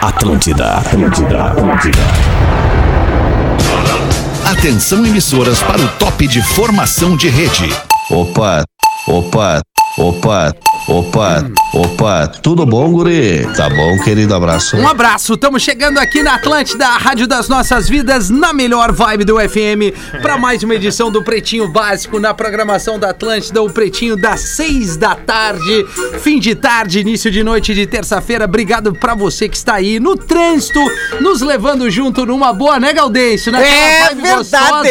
Atlântida, Atlântida, Atlântida. Atenção emissoras para o top de formação de rede. Opa, opa, opa, opa, opa, tudo bom, guri? Tá bom, querido, abraço. Um abraço, estamos chegando aqui na Atlântida, a Rádio das Nossas Vidas, na melhor vibe do FM, para mais uma edição do Pretinho Básico na programação da Atlântida, o Pretinho das seis da tarde, fim de tarde, início de noite de terça-feira. Obrigado para você que está aí no trânsito, nos levando junto numa boa, né, Gaudêncio? Naquela É vibe verdade,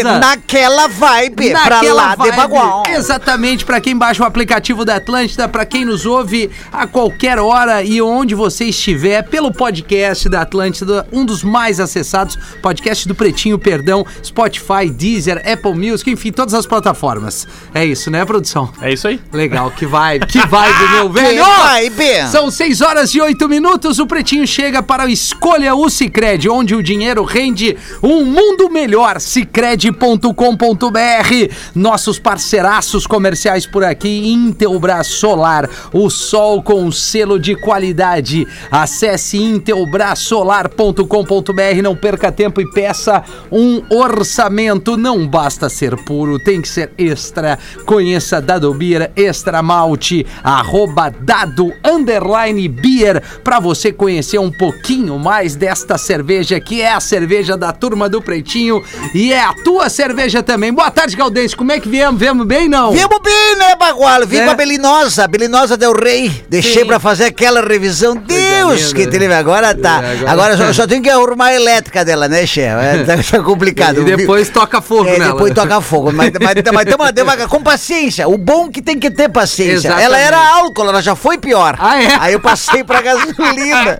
gostosa. naquela vibe, pra Naquela lá de vibe. Bagual. Exatamente, pra quem baixa o aplicativo da Atlântida, pra quem nos ouve a qualquer hora e onde você estiver, pelo podcast da Atlântida, um dos mais acessados, podcast do Pretinho, perdão, Spotify, Deezer, Apple Music, enfim, todas as plataformas. É isso, né, produção? É isso aí. Legal, que vibe, que vibe, meu velho! vibe. São 6 horas e 8 minutos. O Pretinho chega para o Escolha o Cicred, onde o dinheiro rende um mundo melhor. Cicred.com.br. Nossos parceiraços comerciais por aqui. Intelbras Solar, o sol com selo de qualidade. Acesse intelbrasolar.com.br. Não perca tempo e peça um orçamento. Não basta ser puro, tem que ser extra. Conheça Dado Beer Extra Malte, arroba Dado Underline Beer, pra você conhecer um pouquinho mais desta cerveja que é a cerveja da turma do Pretinho e é a tua cerveja também. Boa tarde, Galdense. Como é que viemos? Viemos bem, não? Vimos bem, né, Bagual? Vim É. com a Belinosa, Belinosa Del Rey. Deixei pra fazer aquela revisão. Deus linda, que né? teve. Agora tá. É, agora- Agora só, só tenho que arrumar a elétrica dela, né, chefe? É, tá, tá complicado. E depois toca fogo É, nela. depois toca fogo. Mas, mas, mas tamo- com paciência. O bom que tem que ter paciência. Exatamente. Ela era álcool, ela já foi pior. Ah, é? Aí eu passei pra gasolina.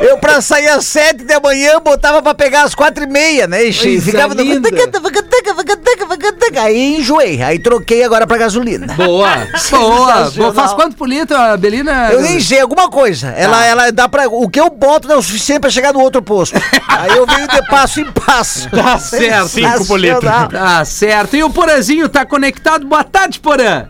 Eu pra sair às sete da manhã, botava pra pegar às quatro e meia, né? E Coisa ficava no... linda. Aí enjoei. Aí troquei agora pra gasolina. Boa, boa. Sensacional. Faz quanto por a Belina? Eu nem sei, alguma coisa. Ela, ela dá pra. O que eu boto não é o suficiente pra chegar no outro posto. Aí eu venho de passo em passo. Tá certo. Cinco por litro. Tá certo. E o Porazinho tá conectado? Boa tarde, Porã.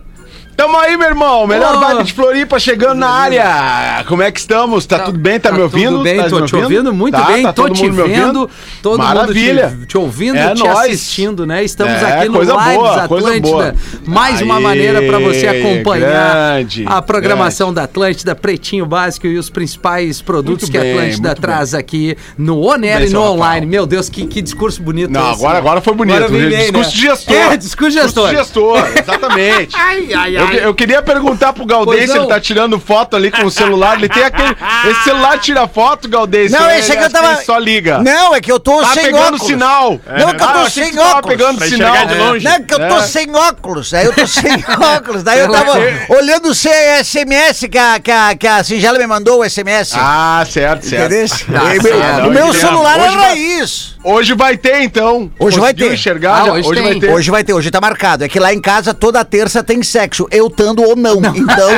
Tamo aí, meu irmão. Melhor vibe de Floripa chegando na área. Como é que estamos? Tá, tudo bem? Tá, me ouvindo? Tudo bem, Tá tô te ouvindo muito Tá, bem, tá tô todo te mundo me ouvindo? vendo, todo Maravilha. mundo te, te ouvindo, É te assistindo, né? Estamos É, aqui no coisa Lives boa, coisa Atlântida. boa. Mais uma maneira para você acompanhar grande, a programação da Atlântida, Pretinho Básico e os principais produtos Muito que a Atlântida traz aqui no bem, e no online. Meu Deus, que, que discurso bonito Não, esse, agora, agora foi bonito. Discurso né? de gestor. É, discurso de gestor. Discurso de gestor, exatamente. Ai, ai, Eu, eu queria perguntar pro Pois não. ele tá tirando foto ali com o celular. Ele tem aquele. Esse celular tira foto, Galdêncio? Não, esse aqui eu acho que tava. ele Só liga. Não, é que eu tô Tá sem pegando óculos. sinal. Não, é que eu Ah, tô achei sem que tu tava óculos. pegando Pra sinal. de longe. Não, é que eu tô É. sem óculos. Aí eu tô sem óculos. Daí eu tava olhando o SMS que a, que, a, que a Singela me mandou, o SMS. Ah, certo, certo. Certo. o meu celular vai- era isso. Hoje vai ter, então. Hoje vai ter. enxergar? Ah, hoje vai ter. Hoje vai ter, hoje tá marcado. É que lá em casa toda terça tem sexo, eu tando ou não. Então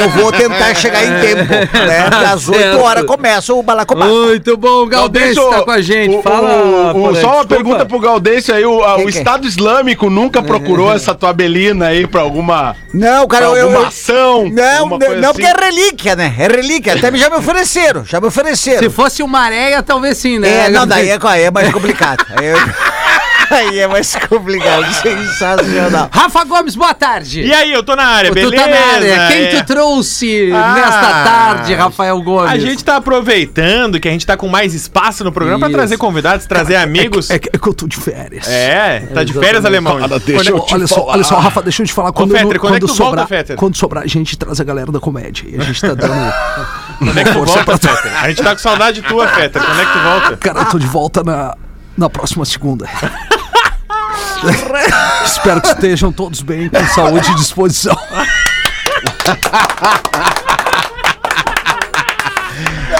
eu vou tentar chegar em tempo. Né? Porque às 8 certo. horas começa o balacobá. Muito bom, Galdêncio tá com a gente. o- Fala, o- o- só uma desculpa. pergunta pro Galdêncio aí: o, a- o é? Estado Islâmico nunca procurou essa tua belina aí pra alguma, Não, cara, pra eu. alguma eu ação? não, não, não, assim? porque é relíquia, né? É relíquia. Até me- já me ofereceram, já me ofereceram. Se fosse uma areia, talvez sim, né? É, não, daí é, é mais complicado. Aí, eu- aí é mais complicado. Sensacional. Rafa Gomes, boa tarde. E aí, eu tô na área, tu beleza? tá na área. Quem É. tu trouxe Ah, nesta tarde, Rafael Gomes? A gente tá aproveitando que a gente tá com mais espaço no programa pra Isso. trazer convidados, trazer amigos. É, que- é que eu tô de férias. É, tá de férias, alemão. deixa eu te olha só, falar. olha só, Rafa, deixa eu te falar. Quando, Fetter, no- quando é quando tu volta, sobrar, Fetter? quando sobrar, a gente traz a galera da comédia. E a gente tá dando. Quando é que tu volta, Fetter? A gente tá com saudade tua, Fetter. Quando é que tu volta? Cara, eu tô de volta na, na próxima segunda. Espero que estejam todos bem, com saúde e disposição.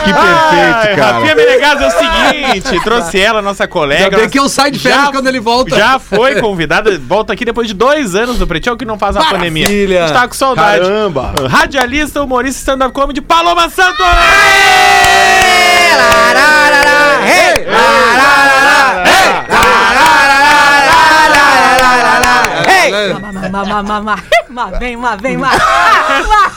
Que perfeito, cara. Rafinha Menegas é o seguinte, trouxe ela, nossa colega. Ainda bem que eu saio de férias quando ele volta. Já foi convidada, volta aqui depois de dois anos do Pretinho, que não faz a pandemia. Maravilha. A gente tá com saudade. Caramba. Radialista, humorista, stand-up comedy, Paloma Santos! Má, má, má, má. Má, vem, má, vem, má. Má.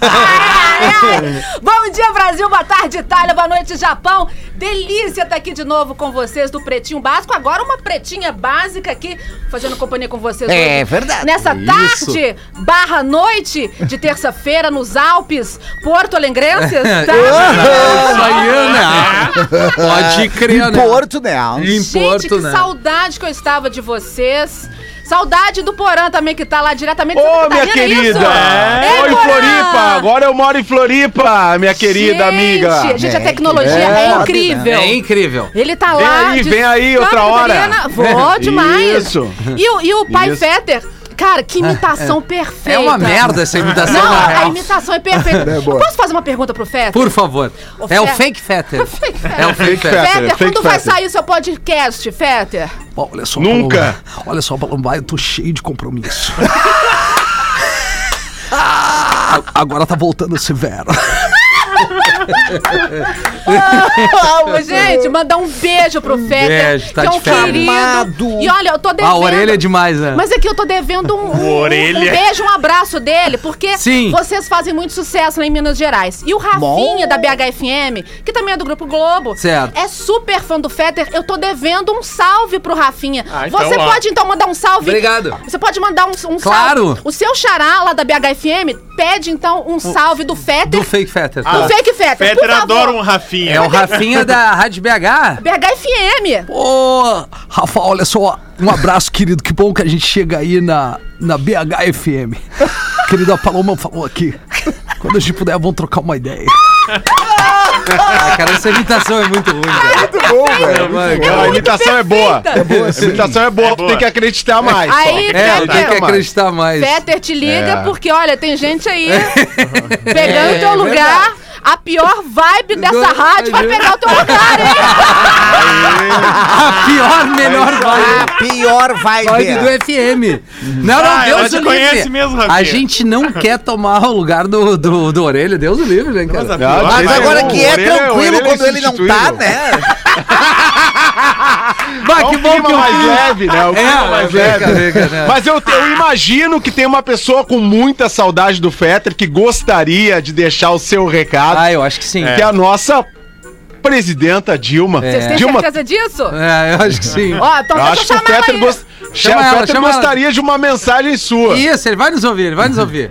Ai, ai. Bom dia, Brasil. Boa tarde, Itália. Boa noite, Japão. Delícia estar aqui de novo com vocês do Pretinho Básico. Agora uma pretinha básica aqui, fazendo companhia com vocês É hoje. verdade. Nessa Isso. tarde barra noite de terça-feira nos Alpes, Porto Alengrenses. Tá? Né? Pode crer, né? Em Porto, né? Em Gente, Porto, que né? saudade que eu estava de vocês. Saudade do Porã também, que tá lá diretamente Ô, minha Catarina, querida! Ei, Oi, Porã! Floripa! Agora eu moro em Floripa, minha querida Gente, amiga. Gente, a É, tecnologia é, é, né? incrível. É incrível. Ele tá Vem lá. aí, de vem aí outra hora. Vou demais. Isso. E o, e o pai Isso. Fetter, cara, que imitação perfeita. É uma merda essa imitação, Não, na a real. imitação é perfeita. Eu Posso fazer uma pergunta pro Fetter? Por favor. O É o fake fetter. É o fake fetter. Fetter, fake quando vai Fetter. sair seu podcast, Fetter? Olha só, Nunca. Paloma. Olha só, Palomba, eu tô cheio de compromisso. A- Agora tá voltando severo. Ô, gente, mandar um beijo pro Fetter, beijo, tá que é de um querido. Amado. E olha, eu tô devendo... Ah, a orelha é demais, né? Mas aqui eu tô devendo um, um, Orelha. um beijo, um abraço dele, porque Sim. vocês fazem muito sucesso lá em Minas Gerais. E o Rafinha, Bom. da BHFM, que também é do Grupo Globo, Certo. é super fã do Fetter. Eu tô devendo um salve pro Rafinha. Ah, então, Você ó. pode, então, mandar um salve? Obrigado. Você pode mandar um, um Claro. salve. O seu xará lá da BHFM pede, então, um salve do Fetter. Do fake fetter. Do tá. Fake Fetter, Peter favor. adora um Rafinha. É o Rafinha da Rádio BH? BHFM. Ô, Rafa, olha só, um abraço, querido. Que bom que a gente chega aí na, na BHFM. Querida Paloma falou aqui. Quando a gente puder, vamos trocar uma ideia. Ah, cara, essa imitação é muito ruim, cara. Muito bom, velho. A imitação é boa. perfeita. A imitação é boa, tu tem que acreditar mais. Aí, É, tenho que acreditar mais. Fetter te liga É. porque, olha, tem gente aí pegando É, o teu é lugar. A pior vibe dessa rádio vai pegar o teu lugar, hein? A pior, melhor vibe. A pior Vibe vibe. do FM. Não, não, Ah, ela Deus te o conhece livre. mesmo, Rafinha. A gente não quer tomar o lugar do, do, do orelha. Deus o livre, né, cara? Mas a pior- Mas agora que é orelha- o tranquilo orelha é quando ele não tá, né? Bah, É que bom que eu mais fiz. leve, né? O clima É, mais leve. né? Mas eu, eu imagino que tem uma pessoa com muita saudade do Fetter que gostaria de deixar o seu recado, Ah, eu acho que sim. que é a nossa presidenta Dilma. Vocês têm Dilma, certeza disso? É, eu acho que sim. Ó, então eu acho que o Fetter, gost... Chama o Fetter chama ela. gostaria de uma mensagem sua. Isso, ele vai nos ouvir, ele vai nos ouvir.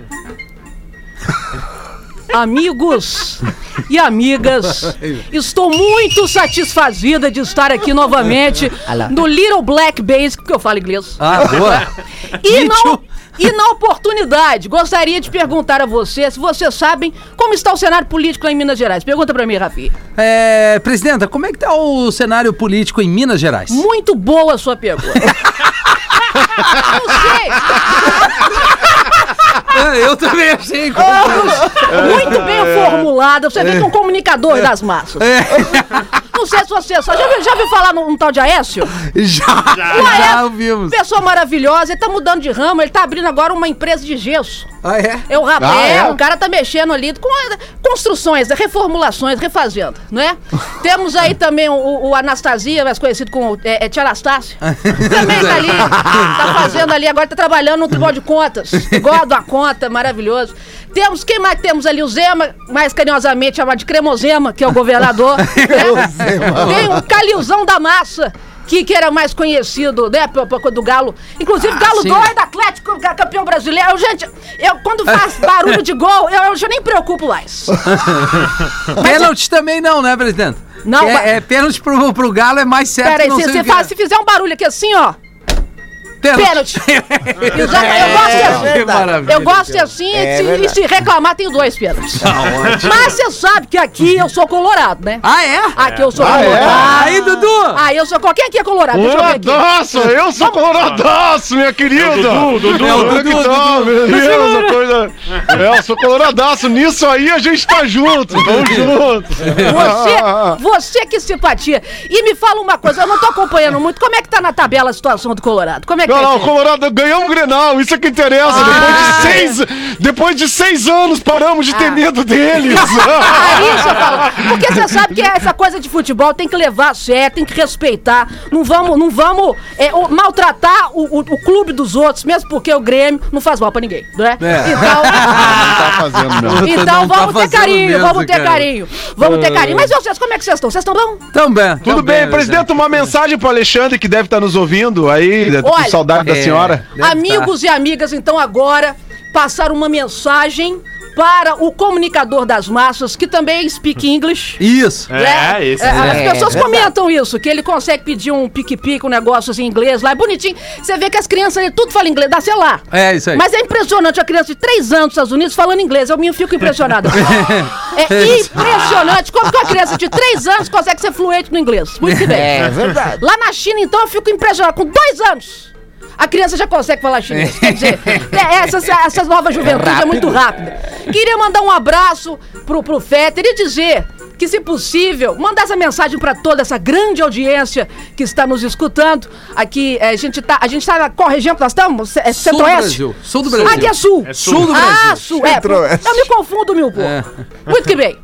Amigos e amigas, estou muito satisfazida de estar aqui novamente no Little Black Basic, porque eu falo inglês. Ah, boa. E, não, e na oportunidade, gostaria de perguntar a você se vocês sabem como está o cenário político em Minas Gerais. Pergunta pra mim, Rafi. É, presidenta, como é que tá o cenário político em Minas Gerais? Muito boa a sua pergunta. Não sei. É, eu também achei. Muito bem formulada. Você vê que é um comunicador das massas. Não sei se você só. Já viu, já viu falar num, tal de Aécio? Já, já Aécio, ouvimos. Pessoa maravilhosa, ele tá mudando de ramo, ele tá abrindo agora uma empresa de gesso. Ah, é? É o rapé, Ah, é? o cara tá mexendo ali com a- construções, reformulações, refazendo, né? Temos aí também o, o Anastasia, mais conhecido como é, é Tia Anastácia. também tá ali, tá fazendo ali, agora tá trabalhando no Tribunal de Contas. Gosto da conta, maravilhoso. Temos, quem mais temos ali? O Zema, mais carinhosamente chamado de Cremozema, que é o governador. né? Tem o Calilzão da Massa. Que, que era mais conhecido, né, do Galo. Inclusive, Galo sim. doido, Atlético, ca- campeão brasileiro. Gente, eu quando faz barulho de gol, eu, eu já nem preocupo mais. Pênalti também não, né, presidente? Não, é, é pênalti pro, pro Galo é mais certo Pera aí, não se, se faz- é. se fizer um barulho aqui assim, ó. Pênalti. Exato, eu gosto de assim. Que maravilha. Eu gosto de assim É e, se, e se reclamar, tenho dois pênaltis. Mas você sabe que aqui eu sou colorado, né? Ah, é? Aqui eu sou Ah, é? colorado. Aí, Dudu! Ah, eu sou. Quem aqui é colorado? Deixa eu ver aqui. Coloradaço, eu sou coloradaço, minha querida. Dudu, Dudu. É o Dudu, tal, Dudu. beleza, coisa. É, eu sou coloradaço, nisso aí a gente tá junto, tamo junto. Você, você que simpatia. E me fala uma coisa, eu não tô acompanhando muito. Como é que tá na tabela a situação do Colorado? Como é que Não, não, Colorado ganhou um Grenal, isso é que interessa. Depois de seis, depois de seis anos paramos de ter medo deles. É isso, eu falo. Porque você sabe que essa coisa de futebol tem que levar a sério, tem que respeitar. Não vamos, não vamos é, o- maltratar o, o- o clube dos outros, mesmo porque o Grêmio não faz mal pra ninguém, né? Então, tá fazendo, não. então não tá vamos ter fazendo carinho, mesmo, vamos ter cara. carinho. Vamos ter carinho. Mas vocês, como é que vocês estão? Vocês estão bom? Também. Tudo bem, presidente, uma mensagem pro Alexandre que deve estar nos ouvindo aí, Olha, saudade da é. senhora. Deve Amigos e amigas, então agora passar uma mensagem para o comunicador das massas, que também speak English. Isso. né? É, esse É, As é pessoas verdade. comentam isso, que ele consegue pedir um pique-pique, um negócio assim, em inglês lá, é bonitinho. Você vê que as crianças ali tudo falam inglês, dá sei lá. É, isso aí. Mas é impressionante a criança de 3 anos nos Estados Unidos falando inglês. Eu me fico impressionada. é impressionante como que uma criança de 3 anos consegue ser fluente no inglês. Muito que bem. É verdade. Lá na China, então, eu fico impressionado. Com dois anos, a criança já consegue falar chinês. Quer dizer, é, essas, essas novas juventudes é, muito rápida. Queria mandar um abraço pro, pro Fetter e dizer que, se possível, mandar essa mensagem para toda essa grande audiência que está nos escutando. Aqui, é, a gente tá, a gente tá na qual região que nós estamos? É Sul do Centro-Oeste? Brasil. Sul do Brasil. Aqui é Sul. É sul. Sul do Ah, Brasil. Sul. É, eu me confundo, meu povo. É. Muito que bem.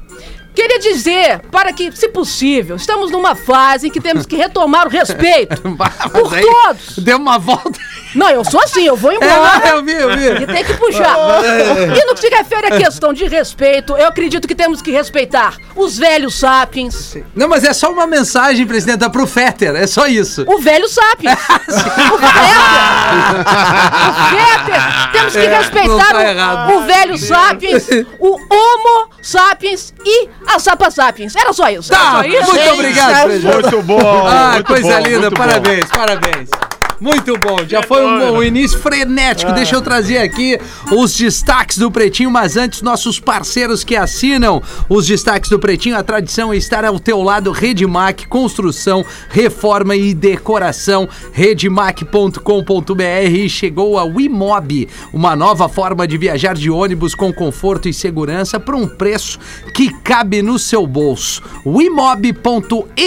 Queria dizer, para que, se possível, estamos numa fase em que temos que retomar o respeito por Mas aí todos. Deu uma volta. Não, eu sou assim, eu vou É, embora. eu vi, eu E vi. tem que puxar. E no que se refere à questão de respeito, eu acredito que temos que respeitar os velhos sapiens. Não, mas é só uma mensagem, presidente, é pro Fetter. É só isso. O velho sapiens. o Fetter. O Fetter. Temos que É, respeitar tá o- o, velho sapiens, o homo sapiens e a sapa sapiens. Era só isso. Era Tá, só isso. muito obrigado, presidente. Muito bom. Ah, muito coisa bom, linda, muito bom. parabéns, parabéns. Muito bom, já foi um, bom início frenético. Deixa eu trazer aqui os destaques do Pretinho, mas antes, nossos parceiros que assinam os destaques do Pretinho. A tradição é estar ao teu lado, Redmac, construção, reforma e decoração. Redmac.com.br e chegou a Wimob, uma nova forma de viajar de ônibus com conforto e segurança por um preço que cabe no seu bolso. Wimob.me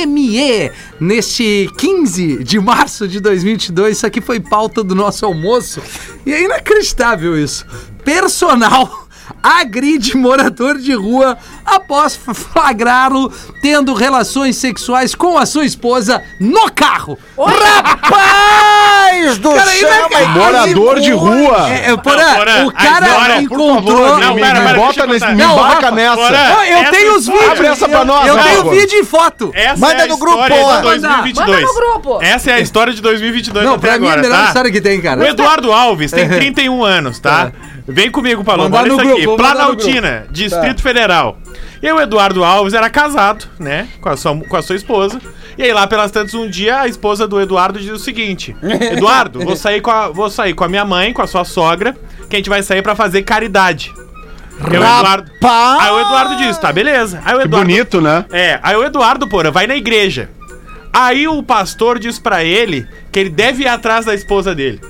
neste 15 de março de 2022. Isso aqui foi pauta do nosso almoço e é inacreditável isso. Personal agride morador de rua após flagrá-lo tendo relações sexuais com a sua esposa no carro. Rapaz do Cara, céu, mas Morador de rua. É, é, porra, Não, Porã, o cara história, encontrou. favor, Não, me, pera, me pera, bota nesse, me Não, embarca Rafa, nessa. Não, eu tenho os vídeos. Abre essa pra nós, Eu tenho vídeo e foto. Essa Manda é no grupo, de 2022. Manda no grupo. Essa é a história de 2022 Não, até pra mim é a agora, melhor tá? história que tem, cara. O Eduardo Alves tem 31 anos, tá? Vem comigo, Paloma. Olha isso aqui. Planaltina, Distrito Federal. E o Eduardo Alves era casado, né? Com a, sua, com a sua esposa. E aí lá pelas tantas um dia a esposa do Eduardo diz o seguinte: Eduardo, vou sair com a, vou sair com a minha mãe, com a sua sogra, que a gente vai sair pra fazer caridade. Aí o Eduardo, Rapaz! aí o Eduardo diz, tá, beleza. Aí o Que Eduardo, bonito, né? é, aí o Eduardo, porra, vai na igreja. Aí o pastor diz pra ele que ele deve ir atrás da esposa dele.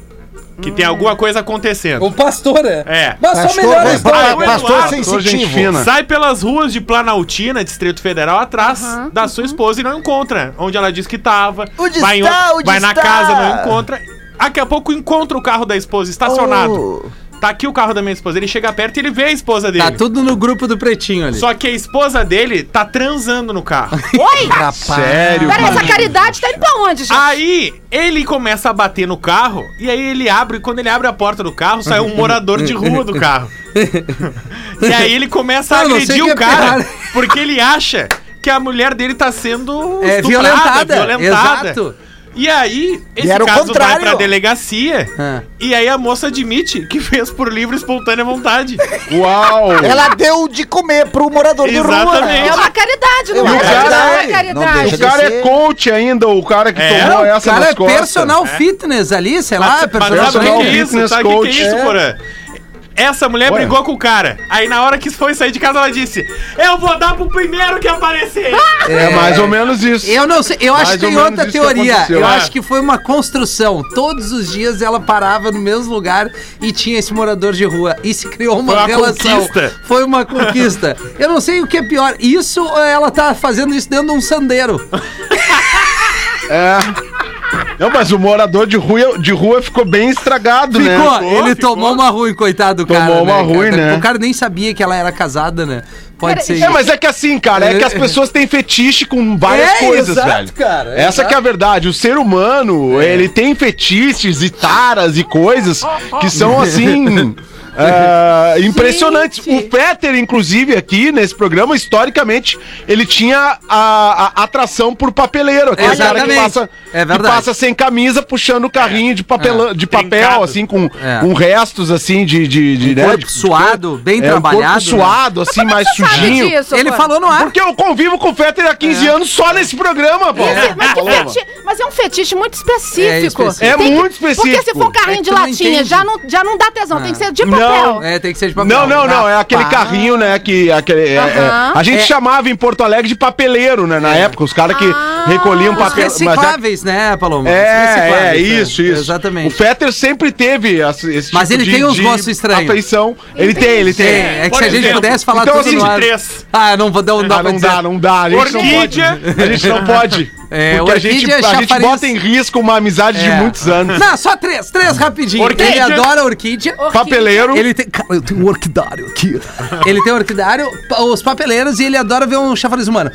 Que tem alguma coisa acontecendo. O pastor é. É. Mas só Pastor, melhor a pastor, história. Pastor Eduardo, Pastor, sensitivo. Sai pelas ruas de Planaltina, Distrito Federal, atrás da sua esposa e não encontra. Onde ela diz que tava. Onde vai, em está? outro- Onde vai na está? casa, não encontra. Daqui a pouco encontra o carro da esposa estacionado. Oh. Tá aqui o carro da minha esposa. Ele chega perto e ele vê a esposa dele. Tá tudo no grupo do Pretinho ali. Só que a esposa dele tá transando no carro. Oi! Sério, Peraí, cara. essa caridade tá indo pra onde, gente? Aí ele começa a bater no carro e aí ele abre, quando ele abre a porta do carro, sai um morador de rua do carro. e aí ele começa a Eu agredir o é cara pior. porque ele acha que a mulher dele tá sendo É, estuprada, violentada, exato. E aí, esse era o caso vai contrário. pra delegacia Ah. e aí a moça admite que fez por livre e espontânea vontade. Uau! Ela deu de comer pro morador de rua. Exatamente. É uma caridade, não é? Não que é caridade. O cara é coach ainda, o cara que É, tomou o essa cara nas é costas. personal fitness ali, sei lá, Mas, mas personal sabe o que, que é isso? fitness Sabe o que, que é coach. isso, É. Essa mulher Ué. brigou com o cara. Aí na hora que foi sair de casa, ela disse: Eu vou dar pro primeiro que aparecer. É mais ou menos isso. Eu não sei, eu acho Mais que ou tem outra que teoria. Eu Ah. acho que foi uma construção. Todos os dias ela parava no mesmo lugar e tinha esse morador de rua. E se criou uma, Foi uma relação. conquista. Foi uma conquista. Eu não sei o que é pior. Isso ou ela tá fazendo isso dentro de um sandeiro. É. Não, mas o morador de rua, de rua ficou bem estragado, né? Ficou, Ficou, ele ficou. tomou uma ruim, coitado do Tomou cara. uma né, ruim, cara? né? O cara nem sabia que ela era casada, né? Pode Cara, ser É, mas é que assim, cara, é que as pessoas têm fetiche com várias É, coisas, exato, velho. cara, Essa exato. que é a verdade. O ser humano, ele tem fetiches e taras e coisas que são assim. Ah, impressionantes. Gente. O Peter, inclusive, aqui nesse programa, historicamente, ele tinha a, a atração por papeleiro. Aquele cara que passa, É que passa sem camisa, puxando o carrinho de, papelão, de papel, Trincado. assim, com, É. com restos, assim, de. de, de, né, corpo de- suado, bem é, um corpo trabalhado, né? suado, assim, mais sujinho. disso, Ele pô? falou no ar. Porque eu convivo com o Fetter há 15 anos só nesse programa, pô. Mas, feti- mas é um fetiche muito específico. É específico. É muito específico. Porque se for carrinho É de latinha, já não, já não dá tesão, tem que ser de Não. Papel. É, tem que ser de papel. Não, não, não. É aquele carrinho, né? Que aquele, é- é- a gente É. chamava em Porto Alegre de papeleiro, né? Na época, os caras que Ah. recolhiam Os papel. mas é- recicláveis, né, Paloma? É, é, né? isso, isso. Exatamente. O Fetter sempre teve esse esse Mas ele tem uns gostos estranhos. Afeição. Ele tem, ele tem. É, é que se a gente exemplo, pudesse falar então, tudo assim, no ar... três. Ah, não vou dar, não dá Ah, não dizer. dá, não dá. A gente Orquídea. não pode. A gente não pode. É, porque a gente, orquídea, a gente bota em risco uma amizade de É. muitos anos. Não, só três, três rapidinho. Orquídea. Ele adora orquídea. Papeleiro. Ele tem. Cara, eu tenho um orquidário aqui. Ele tem orquidário, pa- os papeleiros e ele adora ver um chafariz humano.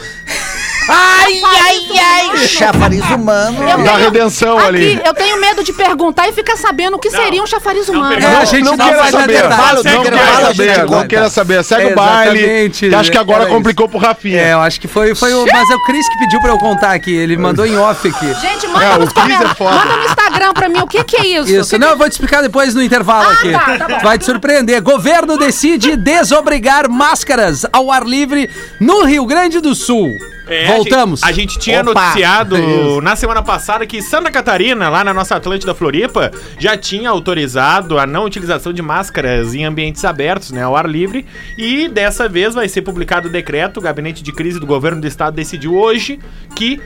Ai, ai, ai. Chafariz humano. Eu Da redenção aqui, ali. eu tenho medo de perguntar e ficar sabendo o que seria um chafariz humano. pergunta. É, a gente não, não na saber. não Segue queira o baile, saber. gente, Não queira saber. Segue É, o baile. Que acho que agora era complicou pro Rafinha. É, eu acho que foi, foi o. Mas é o Cris que pediu pra eu contar aqui. Ele mandou em off aqui. Gente, manda, É, o nos é manda no Instagram pra mim o que, que é isso. Isso, Que não, que- eu vou te explicar depois no intervalo Ah, aqui. tá, tá bom. Vai te surpreender. Governo decide desobrigar máscaras ao ar livre no Rio Grande do Sul. É, Voltamos. A gente, a gente tinha Opa. noticiado na semana passada que Santa Catarina, lá na nossa Atlântida Floripa, já tinha autorizado a não utilização de máscaras em ambientes abertos, né, ao ar livre. E dessa vez vai ser publicado o decreto. O gabinete de crise do governo do estado decidiu hoje que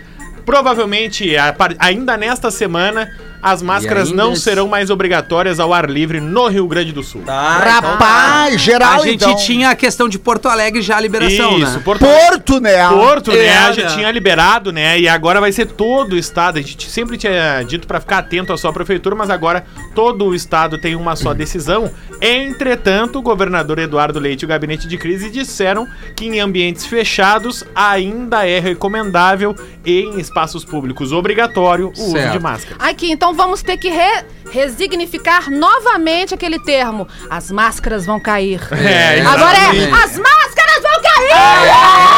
provavelmente ainda nesta semana as máscaras não esse- serão mais obrigatórias ao ar livre no Rio Grande do Sul. Rapaz, geral, a gente então. tinha a questão de Porto Alegre já a liberação, Isso, né? Porto Porto, né? Porto, né? É, já né? tinha liberado, né? E agora vai ser todo o estado. A gente sempre tinha dito pra ficar atento à sua prefeitura, mas agora todo o estado tem uma só decisão. Entretanto, o governador Eduardo Leite e o gabinete de crise disseram que em ambientes fechados ainda é recomendável e em espaços públicos obrigatório o uso Certo. de máscara. Aqui, então vamos ter que re- resignificar novamente aquele termo. As máscaras vão cair. É, Agora é, as máscaras vão cair!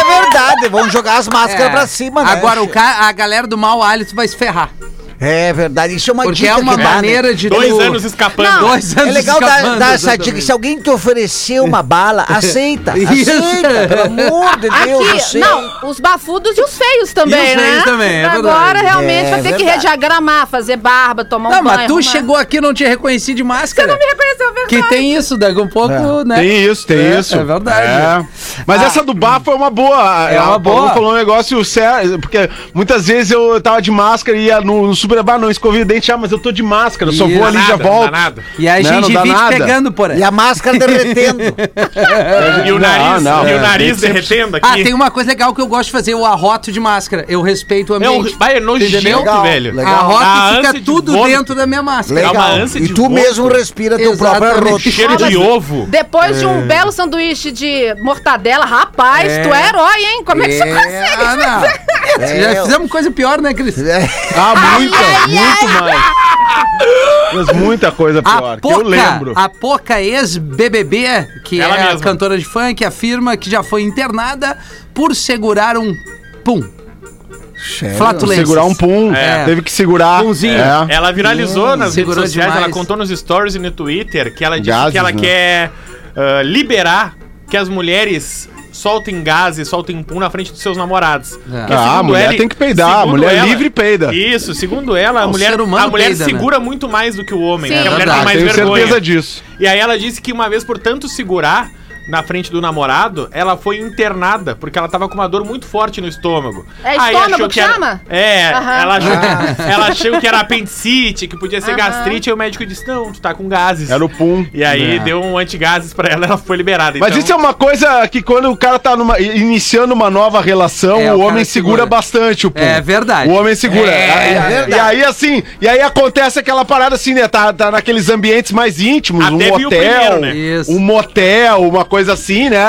É verdade, vão jogar as máscaras É. pra cima, né? Agora o ca... a galera do mau hálito vai se ferrar. É verdade, isso é uma Porque dica é uma que dá, né? maneira de Dois tu- anos escapando. Não. Dois anos É legal dar, escapando, dar essa dica. Se alguém te oferecer uma bala, aceita. Isso. Aceita, pelo amor de Deus. Aqui, aceita. não, os bafudos e os feios também, E os né? feios também, é Agora verdade. realmente É vai ter que verdade. rediagramar, fazer barba, tomar um Não, banho. mas tu arrumar. chegou aqui e não te reconheci de máscara. Você não me reconheceu, verdade. Que tem isso, daqui um pouco, né? Tem isso, tem É, isso. é verdade. É. Mas Ah. essa do bafo é uma boa. É uma boa. falou um negócio sério, porque muitas vezes eu tava de máscara e ia no super bar, não escovei o dente, ah, mas eu tô de máscara, só vou ali e já volto. E a Né, não gengivite nada. pegando por aí. E a máscara derretendo. E o nariz, não, e o é. nariz derretendo aqui. Ah, tem uma coisa legal que eu gosto de fazer, o arroto de máscara. Eu respeito o É, ambiente. vai, é nojento, Legal, velho. legal. Arroto A fica de tudo vômito. dentro da minha máscara. É Legal. E de tu mesmo respira teu próprio arroto. Cheiro de ovo. Depois de É. um belo sanduíche de mortadela, rapaz, É. tu é herói, hein? Como é que você consegue? Ah. É, Já fizemos coisa pior, né, Cris? É. Ah, muita, muito mais. Mas muita coisa pior, A que eu Poca, lembro. a Poca ex-BBB, que Ela é a mesma. cantora de funk, afirma que já foi internada por segurar um pum. Flatulências. Segurar um pum, É. teve que segurar. Pumzinho. É. Ela viralizou nas segurou redes sociais, demais. ela contou nos stories e no Twitter que ela disse Gases, que ela né? quer ah, liberar que as mulheres soltem gases, soltem pum na frente dos seus namorados. É. Ah, a mulher ela- tem que peidar, a mulher livre peida. Isso, segundo ela, a O mulher, a mulher peida, né? segura muito mais do que o homem, Sim. porque a mulher tem mais Tenho vergonha. certeza disso. E aí ela disse que uma vez por tanto segurar, na frente do namorado, ela foi internada porque ela tava com uma dor muito forte no estômago. É Aí estômago achou que era- chama? É, Aham. ela, achou, ela achou que era apendicite, que podia ser Aham. gastrite, aí o médico disse: Não, tu tá com gases. Era o pum. E aí deu um antigases pra ela, ela foi liberada. Mas Então, isso é uma coisa que quando o cara tá numa- iniciando uma nova relação, É, o o cara homem segura, segura. bastante o pum. É verdade. O homem segura. É, e, é e- e aí, assim, e aí acontece aquela parada assim, né? Tá, tá naqueles ambientes mais íntimos, Até um hotel, primeiro, né? Isso. um motel, uma coisa assim, né?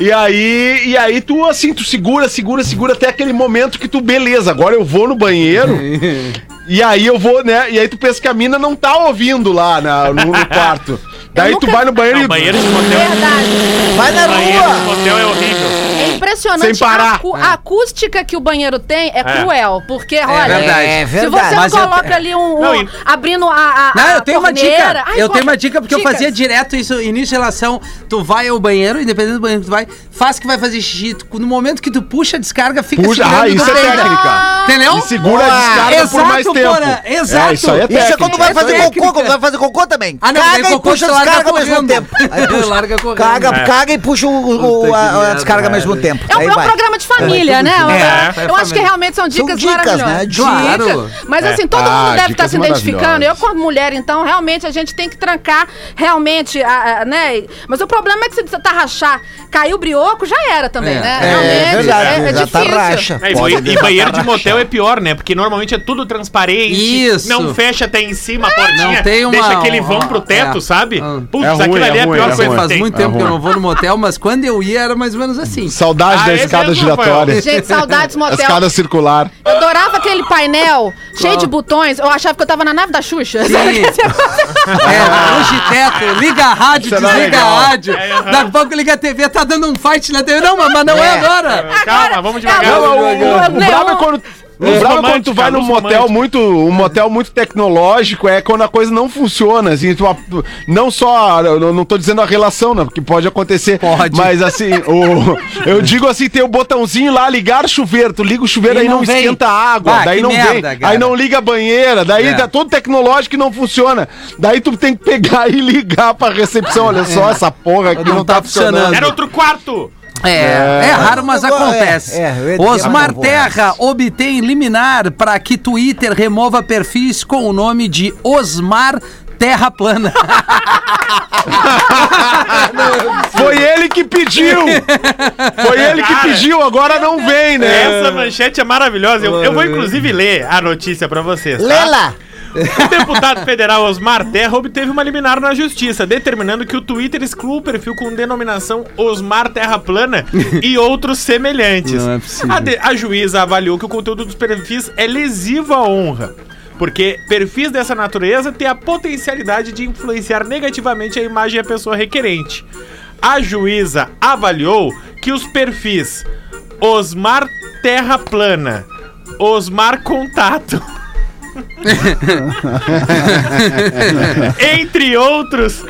E aí, e aí tu, assim, tu segura, segura, segura até aquele momento que tu, beleza, agora eu vou no banheiro. E aí eu vou, né? E aí tu pensa que a mina não tá ouvindo lá na- no, no quarto. Daí tu nunca- vai no banheiro não, e. banheiro de motel. Verdade. Vai na Banheiro de rua! motel é horrível. É impressionante. Sem parar. A, acu- a acústica que o banheiro tem é, cruel. Porque, olha, verdade. É se verdade. você Mas eu- coloca ali um. um- Não, abrindo a. a Não, a eu tenho uma torneira- dica. Ai, eu qual- tenho uma dica porque eu dicas. fazia direto isso, início de relação. Tu vai ao banheiro, independente do banheiro que tu vai, faz que vai fazer xixi. Tu- No momento que tu puxa a descarga, fica Puxa, ah, isso é técnica. Entendeu? E segura a descarga Exato, por mais tempo. Porã, exato. É, isso aí é Isso é técnica. quando vai fazer é cocô, técnica. quando vai fazer cocô também. Ah, não, caga e puxa a descarga ao mesmo tempo. Aí. Larga. Caga, É. caga e puxa o, o- Puta a, a descarga ao mesmo tempo. É um, Aí é um vai. programa de família, né? É, eu é acho que realmente são dicas, dicas, maravilhosas. né? Claro. Mas assim, todo Ah, mundo deve estar dicas se identificando. Eu, como mulher, então, realmente a gente tem que trancar realmente, a, a- né? Mas o problema é que se você tá rachar, caiu o brioco, já era também, É. né? É, Realmente, verdade, é, é já tá difícil. racha. É, e e banheiro de motel é pior, né? Porque normalmente é tudo transparente. Isso. Não fecha até em cima a portinha. Não tem uma- Deixa aquele vão pro teto, é. sabe? Ah. Putz, É aquilo é ali é a pior é coisa que Faz muito tempo que eu não vou no motel, mas quando eu ia era mais ou menos assim. Saudade Ah, da esse escada Rafael. giratória. Gente, saudades A motel. escada circular. Eu adorava aquele painel cheio de botões. Eu achava que eu tava na nave da Xuxa. Sim. É, luz de teto, liga a rádio, Isso era desliga a rádio. É. Daqui a pouco liga a TV, tá dando um fight na TV. Não, mas não é, É. agora. Calma, vamos devagar. é Não, o, o, o Neon- brabo é quando. O brabo é quando tu vai num motel romântica. muito, um motel muito tecnológico, é quando a coisa não funciona, assim, tu, não só, eu não, tô dizendo a relação, né, porque pode acontecer, Pode. mas assim, o, eu digo assim, tem o botãozinho lá, ligar chuveiro, tu liga o chuveiro, E aí não, não vem. esquenta a água, Ah, daí não merda, vem, cara. aí não liga a banheira, daí É. tá todo tecnológico e não funciona, daí tu tem que pegar e ligar pra recepção, olha só, essa porra aqui não, Não tá, tá funcionando. funcionando. Era outro quarto! É, é raro, mas É, acontece. é, dizer, Osmar Terra obtém liminar para que Twitter remova perfis com o nome de Osmar Terra Plana. Foi ele que pediu! Foi ele que pediu, agora não vem, né? Essa manchete é maravilhosa. Eu, eu vou inclusive ler a notícia pra vocês. tá? Lela! O deputado federal Osmar Terra obteve uma liminar na justiça, determinando que o Twitter exclua o perfil com denominação Osmar Terra Plana e outros semelhantes. Não é possível. A, de- a juíza avaliou que o conteúdo dos perfis é lesivo à honra. Porque perfis dessa natureza têm a potencialidade de influenciar negativamente a imagem da pessoa requerente. A juíza avaliou que os perfis Osmar Terra Plana, Osmar Contato, Entre outros,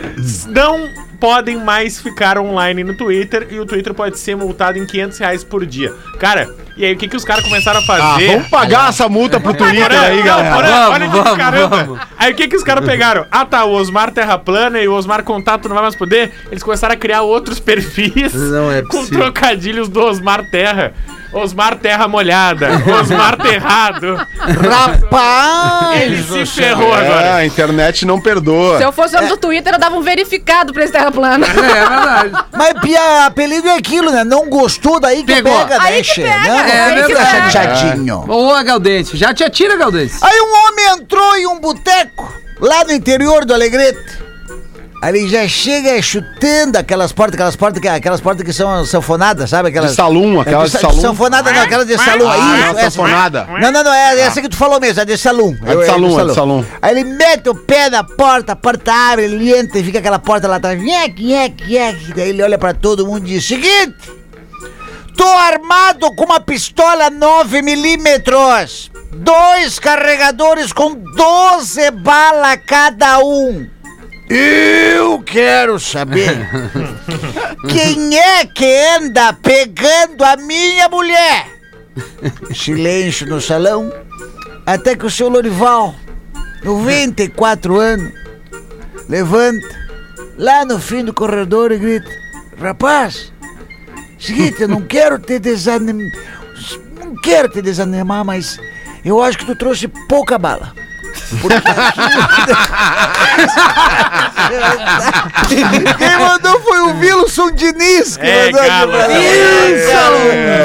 não podem mais ficar online no Twitter e o Twitter pode ser multado em 500 reais por dia. Cara, e aí o que, que os caras começaram a Ah, fazer? vamos pagar essa multa pro Twitter aí, não, galera. Vamos, olha que vamos, caramba. vamos. Aí o que, que os caras pegaram? Ah tá, o Osmar Terra Plana e o Osmar Contato não vai mais poder. Eles começaram a criar outros perfis Não é com trocadilhos do Osmar Terra. Osmar Terra Molhada, Osmar Terrado. Rapaz! Ele se ferrou É, agora. a internet não perdoa. Se eu fosse dono do Twitter, eu dava um verificado pra esse terra plana. É verdade. Mas Pia, apelido é aquilo, né? Não gostou, daí que Pegou. pega, Aí né, que pega, Né? é que verdade. fica chateadinho. Ô, Galdente, já te atira, Galdente. Aí um homem entrou em um boteco, lá no interior do Alegrete. Aí ele já chega chutando aquelas portas, aquelas portas que, aquelas portas que são sanfonadas, sabe? Aquelas, De salão, aquelas de sa- salão. Sanfonada não, aquelas de salão. Ah, Aí, não, essa- sanfonada. Não, não, não, é essa que tu falou mesmo, é de salão. É de salão, é de salão. Aí ele mete o pé na porta, a porta abre, ele entra e fica aquela porta lá atrás. Nhec, nhec, nhec. Daí ele olha pra todo mundo e diz: Seguinte, tô armado com uma pistola 9 milímetros, dois carregadores com 12 balas cada um. Eu quero saber quem é que anda pegando a minha mulher. Silêncio no salão, até que o seu Lorival, 94 anos, levanta lá no fim do corredor e grita: rapaz, seguinte, eu não quero te desanimar. Não quero te desanimar, mas eu acho que tu trouxe pouca bala. Porque aqui- Quem mandou foi o Wilson Diniz. Que É, mandou aqui pra nós.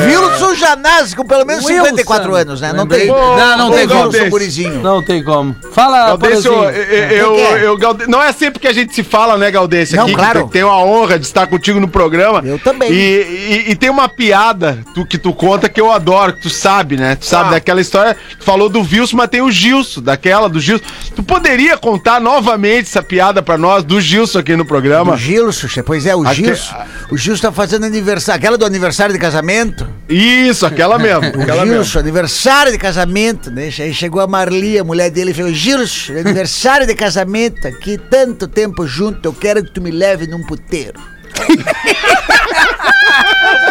Wilson! Wilson Janazzi, com pelo menos 54 Wilson. anos, né? Não Lembrei. tem. Não, não tem como. Gurizinho. Não tem como. Fala, Gaudêncio, eu, Porazinho. eu, que é? eu- não é sempre que a gente se fala, né, Gaudêncio? Não, aqui, claro. que tem a honra de estar contigo no programa. Eu também. E, e- e tem uma piada tu, que tu conta que eu adoro, que tu sabe, né? Tu sabe Ah. daquela história. Tu falou do Wilson, mas tem o Gilson, daquela do Gilson. Tu poderia contar novamente essa piada pra nós, do Gilson aqui no programa? O Gilson, pois é, o Aque- Gilson. O Gilson tá fazendo aniversário. Aquela do aniversário de casamento. Isso, aquela mesmo. O Aquela mesmo. Gilson, aniversário de casamento, né? Aí chegou a Marli, a mulher dele, e falou: Gilson, aniversário de casamento aqui, tanto tempo junto, eu quero que tu me leve num puteiro.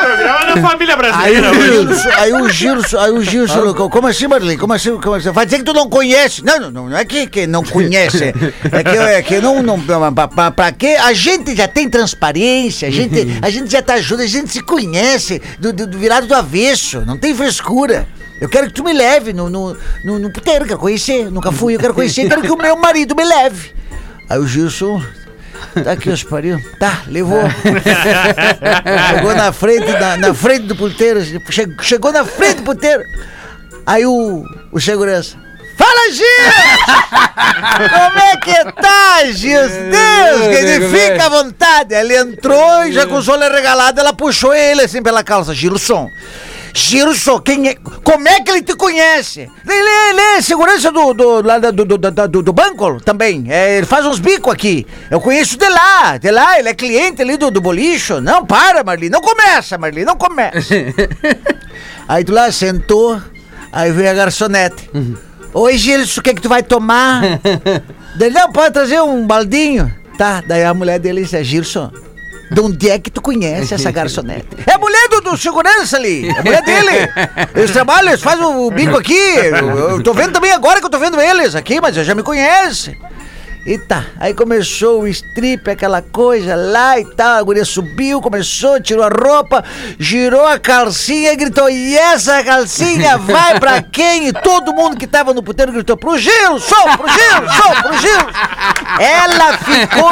Programa da família Aí brasileira o hoje. Gilson, aí o Gilson, aí o Gilson, falou, como assim, Marli? Como assim? Como assim? Vai dizer que tu não conhece? Não, não, não, não é que, que não conhece. É que, é que não, não pra, pra, pra quê? A gente já tem transparência, a gente, a gente já tá junto, a gente se conhece do, do, do virado do avesso, não tem frescura. Eu quero que tu me leve no, no, no, no puteiro, quero conhecer, nunca fui, eu quero conhecer, quero que o meu marido me leve. Aí o Gilson, tá aqui os pariu, tá, levou. Chegou na frente, na, na frente do puteiro. che- Chegou na frente do puteiro. Aí o, o segurança. Fala, Gil! Como é que tá, Gil? Deus, que ele fica à vontade. Ele entrou e já com o sol regalado, ela puxou ele assim pela calça. Gilson. Gilson, quem é? Como é que ele te conhece? Ele, ele é segurança do, do, lá do, do, do, do- banco também. É, ele faz uns bicos aqui. Eu conheço de lá, de lá, ele é cliente ali do, do bolicho. Não, para, Marli, não começa, Marli, não começa. Aí tu lá sentou, aí veio a garçonete. Oi, Gilson, o que que tu vai tomar? Dele, não, pode trazer um baldinho. Tá, daí a mulher dele disse, Gilson, de onde é que tu conhece essa garçonete? É a mulher do, do segurança ali, é a mulher dele. Eles trabalham, eles fazem o bico aqui. Eu, eu tô vendo também agora que eu tô vendo eles aqui, mas já me conhece. E tá, aí começou o strip, aquela coisa lá e tal. A guria subiu, começou, tirou a roupa, girou a calcinha e gritou: E essa calcinha vai pra quem? E todo mundo que tava no puteiro gritou: Pro Gilson, pro Gilson, pro Gilson. Ela ficou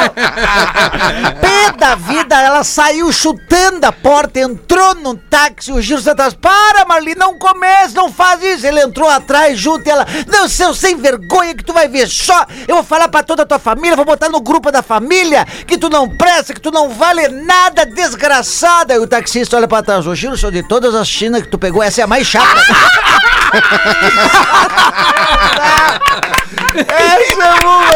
pé da vida, ela saiu chutando a porta, entrou no táxi, o Gilson atrás. Para, Marli, não comece, não faz isso. Ele entrou atrás junto e ela. Não, seu sem vergonha que tu vai ver só. Eu vou falar pra toda tua família, vou botar no grupo da família que tu não presta, que tu não vale nada, desgraçada. E o taxista olha pra trás. Ô, Gilson, de todas as chinas que tu pegou, essa é a mais chata. Essa é boa.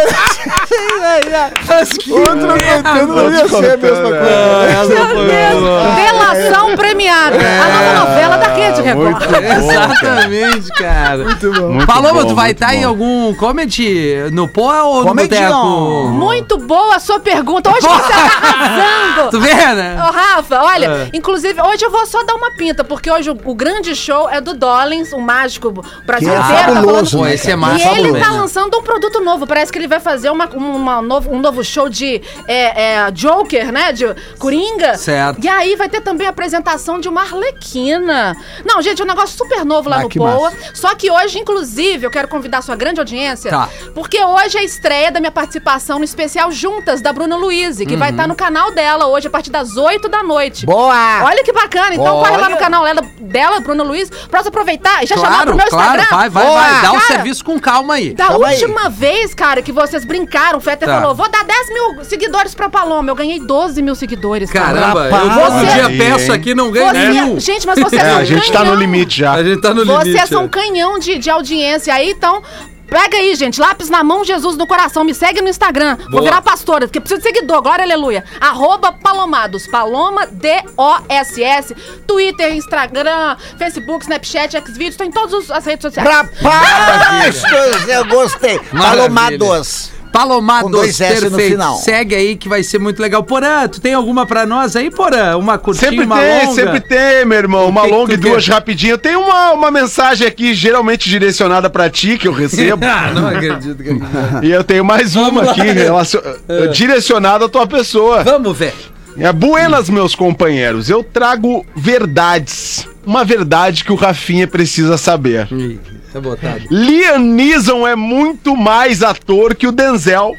Outro contando não ia ser a mesma coisa. Meu Deus, delação premiada. A nova novela da Rede Record. Exatamente, cara. Muito bom. Paloma, bom, tu vai estar em bom. algum comedy no Poa ou no não. Boteco? Muito boa a sua pergunta. Hoje você tá arrasando. Tu vê, né? Ô, Rafa, olha, inclusive, hoje eu vou só dar uma pinta, porque hoje o, o grande show é do Dollins, o mágico o Brasil Que é inteiro. tá fabuloso, falando- Pô, esse é E massa. ele fabuloso. tá lançando um produto novo. Parece que ele vai fazer uma, uma novo, um novo show de é, é, Joker, né? De Coringa. Certo. E aí vai ter também a apresentação de uma Arlequina. Não, gente, é um negócio super novo lá Ah, no Poa. Só que hoje, inclusive, eu quero convidar a sua grande audiência. Tá. Porque hoje é a estreia da minha participação no especial Juntas, da Bruna Luiz, que vai Uhum. estar no canal dela hoje, a partir das 8 da noite. Boa! Olha que bacana. Então Olha. corre lá no canal dela, dela Bruna Luiz, pra você aproveitar e já chamar Claro, meu claro, Instagram. vai, vai, Boa. vai. Dá o Cara, serviço com calma aí. Da Calma aí. última vez, cara, que vocês brincaram, o Fetter Tá. falou: vou dar 10 mil seguidores pra Paloma. Eu ganhei 12 mil seguidores. cara. Caramba, eu Rapaz. vou um Você- dia peço aqui não ganho Você- mil. Gente, mas vocês É, são a gente tá no canhão. limite já. A gente tá no limite. Vocês são é. canhão de, de audiência aí, então. Pega aí, gente. Lápis na mão, Jesus no coração. Me segue no Instagram. Vou Boa. virar pastora, porque preciso de seguidor. Glória, aleluia. Arroba Palomados. Paloma, D-O-S-S. Twitter, Instagram, Facebook, Snapchat, Xvideos. Tô em todas as redes sociais. Rapaz, eu gostei. Maravilha. Palomados. Palomados, Com dois S no perfeito. final. Segue aí que vai ser muito legal. Porã, tu tem alguma pra nós aí, Porã? Uma curtinha, Sempre uma tem, longa? sempre tem, meu irmão. Uma que que longa e tu duas quer? rapidinho. Tem uma, uma mensagem aqui, geralmente direcionada pra ti, que eu recebo. Ah, não acredito que e eu tenho mais uma aqui, relacion... direcionada à tua pessoa. Vamos ver. É, buenas, meus companheiros. Eu trago verdades. Uma verdade que o Rafinha precisa saber. Tá botado. Liam Neeson é muito mais ator que o Denzel.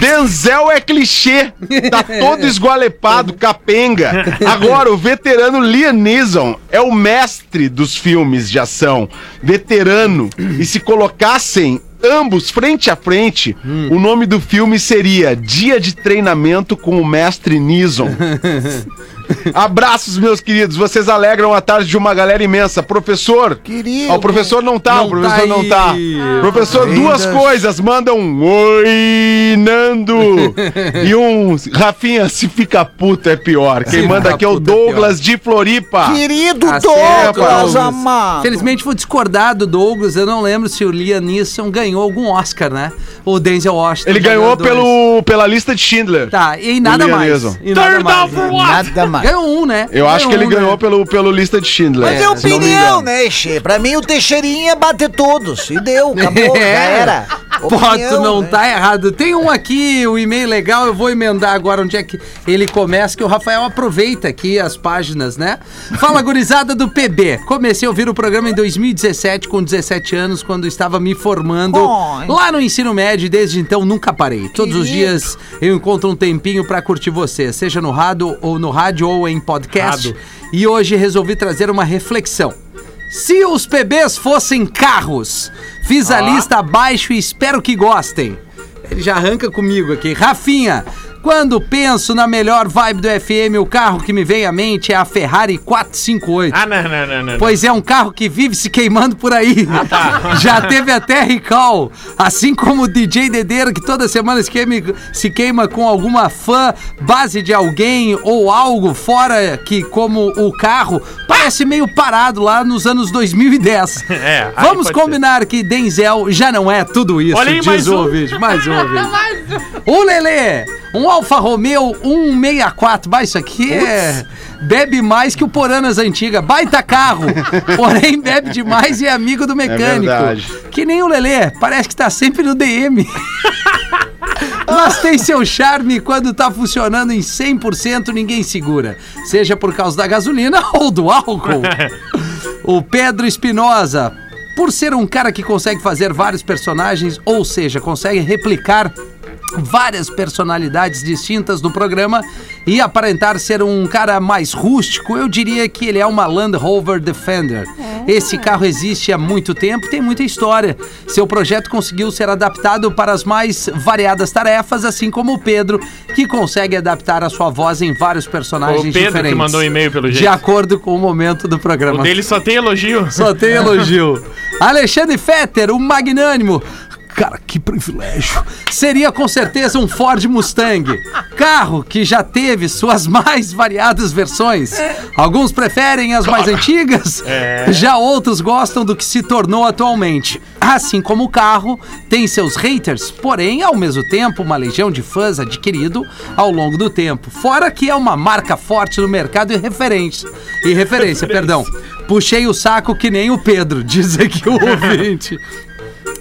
Denzel é clichê, tá todo esgualepado, capenga. Agora, o veterano Liam Neeson é o mestre dos filmes de ação. Veterano. E se colocassem ambos frente a frente, o nome do filme seria Dia de Treinamento com o Mestre Neeson. Abraços, meus queridos. Vocês alegram a tarde de uma galera imensa. Professor. Querido. Ó, o professor não tá, Não o professor tá não tá. aí. Professor, Ainda- duas coisas. Manda um oi, Nando. e um Rafinha, se fica puto é pior. Quem Se manda aqui é o é Douglas de Floripa. Querido Tá Douglas, Douglas. amado. Felizmente vou discordar do Douglas. Eu não lembro se o Liam Neeson ganhou algum Oscar, né? O Denzel Washington. Ele ganhou pelo, pela lista de Schindler. Tá, e nada mais. E nada mais. Nada mais. Ganhou um, né? Eu acho que ele um, ganhou né? pelo, pelo lista de Schindler. Mas é me opinião, né, Che? Pra mim o Teixeirinha bate todos. E deu, acabou, já era. Opinião, não né? tá errado. Tem um aqui, o e-mail legal, eu vou emendar agora onde é que ele começa, que o Rafael aproveita aqui as páginas, né? Fala, gurizada do PB. Comecei a ouvir o programa em 2017, com 17 anos, quando estava me formando Ai. lá no ensino médio e desde então nunca parei. Todos os dias eu encontro um tempinho pra curtir você, seja no rádio ou no rádio ou em podcast. Rádio. E hoje resolvi trazer uma reflexão. Se os PBs fossem carros, fiz a lista abaixo e espero que gostem. Ele já arranca comigo aqui. Rafinha, quando penso na melhor vibe do FM, o carro que me vem à mente é a Ferrari 458. Ah, não, não, não, não. Pois é um carro que vive se queimando por aí. Já teve até recall. Assim como o DJ Dedeiro, que toda semana se queima, se queima com alguma fã, base de alguém ou algo fora que, como o carro, parece meio parado lá nos anos 2010. É, Vamos combinar que Denzel já não é tudo isso, Olha aí, diz mais o um. ouvinte. Mais um ouvinte. O Lelê, um Alfa Romeo 164. Bah, isso aqui é. Bebe mais que o Poranas antiga. Baita carro. Porém, bebe demais e é amigo do mecânico. verdade. que nem o Lelê, parece que tá sempre no DM. Mas tem seu charme quando tá funcionando em 100%, ninguém segura. Seja por causa da gasolina ou do álcool. O Pedro Espinosa, por ser um cara que consegue fazer vários personagens, ou seja, consegue replicar várias personalidades distintas do programa e aparentar ser um cara mais rústico, eu diria que ele é uma Land Rover Defender. Esse carro existe há muito tempo e tem muita história. Seu projeto conseguiu ser adaptado para as mais variadas tarefas, assim como o Pedro, que consegue adaptar a sua voz em vários personagens O Pedro que diferentes. mandou um e-mail, pelo De jeito. acordo com o momento do programa. O dele só tem elogio. Só tem elogio. Alexandre Fetter, o magnânimo. Cara, que privilégio. Seria com certeza um Ford Mustang. Carro que já teve suas mais variadas versões. Alguns preferem as mais antigas, já outros gostam do que se tornou atualmente. Assim como o carro tem seus haters, porém, ao mesmo tempo, uma legião de fãs adquirido ao longo do tempo. Fora que é uma marca forte no mercado e referência. E referência, perdão. Puxei o saco que nem o Pedro, diz aqui o ouvinte.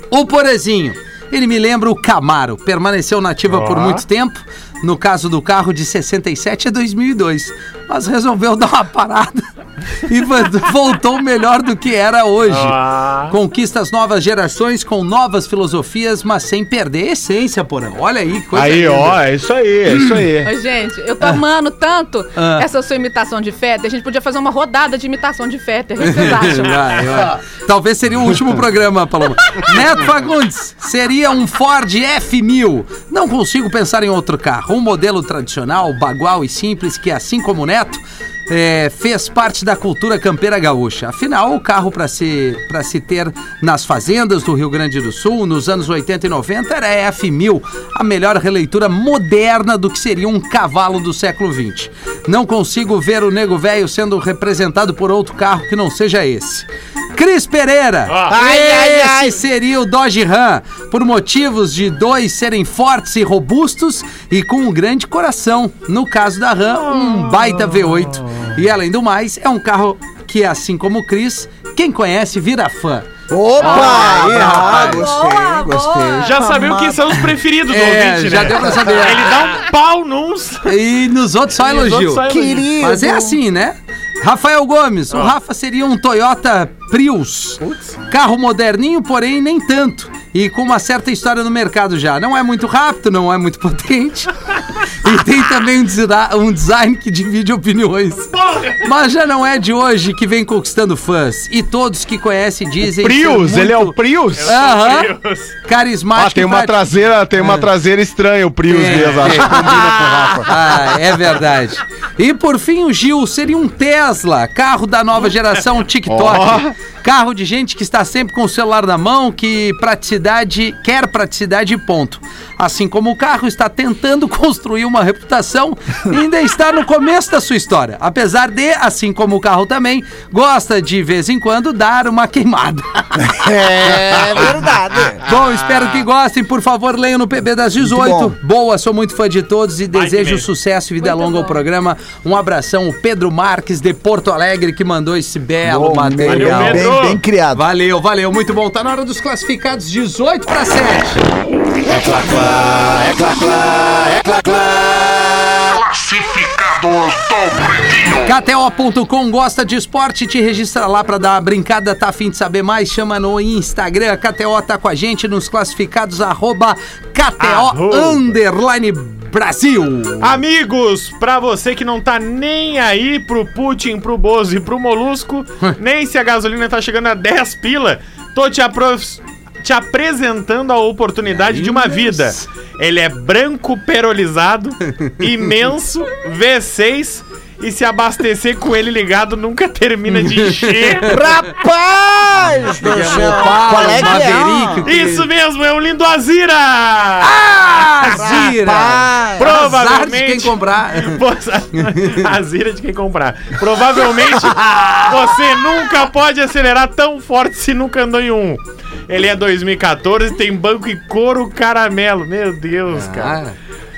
O Porezinho. Ele me lembra o Camaro. Permaneceu nativa por muito tempo. No caso do carro, de 67 a 2002. Mas resolveu dar uma parada e vo- voltou melhor do que era hoje. Ah. Conquista as novas gerações com novas filosofias, mas sem perder a essência, porra. Olha aí, que coisa Aí, linda. ó, é isso aí, é isso aí. Ô, gente, eu tô amando tanto Ah. essa sua imitação de Fetter. A gente podia fazer uma rodada de imitação de Fetter. O que vocês acham? Vai, vai. Talvez seria o último programa, Paloma. Neto Fagundes, seria um Ford F1000. Não consigo pensar em outro carro. Um modelo tradicional, bagual e simples que, assim como o Neto, é, fez parte da cultura campeira gaúcha. Afinal, o carro para se, se ter nas fazendas do Rio Grande do Sul, nos anos 80 e 90, era a F1000, a melhor releitura moderna do que seria um cavalo do século 20. Não consigo ver o nego velho sendo representado por outro carro que não seja esse. Cris Pereira. Ai, Esse seria o Dodge Ram, por motivos de dois serem fortes e robustos e com um grande coração. No caso da Ram, um baita V8. E além do mais, é um carro que, assim como o Cris, quem conhece vira fã. Opa! Ah, gostei, Boa, gostei. boa. Já sabemos quem são os preferidos do É, ouvinte, já né? deu pra saber. Ele dá um pau nos. E nos outros só E os elogio. outros só elogiam. Querido. Mas é assim, né? Rafael Gomes, o Rafa seria um Toyota Prius. Carro moderninho, porém nem tanto. E com uma certa história no mercado já. Não é muito rápido, não é muito potente. e tem também um, desi- um design que divide opiniões. Mas já não é de hoje que vem conquistando fãs. E todos que conhecem dizem. Prius, ser ele é o muito Prius? Aham. Deus. Carismático. Ah, tem e uma traseira, tem uma traseira estranha, o Prius É, mesmo. Acho é. Ah, é verdade. E por fim, o Gil seria um Tesla, carro da nova geração TikTok. Carro de gente que está sempre com o celular na mão, que praticidade, quer praticidade e ponto. Assim como o carro está tentando construir uma reputação ainda está no começo da sua história. Apesar de, assim como o carro também, gosta de vez em quando dar uma queimada. É verdade. Bom, espero que gostem. Por favor, leiam no PB das 18. bom. Boa, sou muito fã de todos e desejo sucesso e vida Muito longa ao bom. programa. Um abração, o Pedro Marques de Porto Alegre, que mandou esse belo Bom, material. Valeu, bem, bem criado. Valeu, valeu, muito bom. Tá na hora dos classificados 18 para 7. KTO.com gosta de esporte, te registra lá pra dar uma brincada, tá afim de saber mais? Chama no Instagram, KTO tá com a gente nos classificados, arroba KTO underline Brasil. Amigos, pra você que não tá nem aí pro Putin, pro Bozo e pro Molusco, nem se a gasolina tá chegando a 10 pila, tô te, te apresentando a oportunidade de uma vida. Ele é branco perolizado, imenso, V6 e se abastecer com ele ligado nunca termina de encher. Rapaz do céu. Qual é que é? Isso mesmo, é um lindo Azira! Azira! Rapaz. Provavelmente. Azar de quem comprar. A zira de quem comprar. Provavelmente você nunca pode acelerar tão forte se nunca andou em um. Ele é 2014, tem banco e couro caramelo. Meu Deus, cara.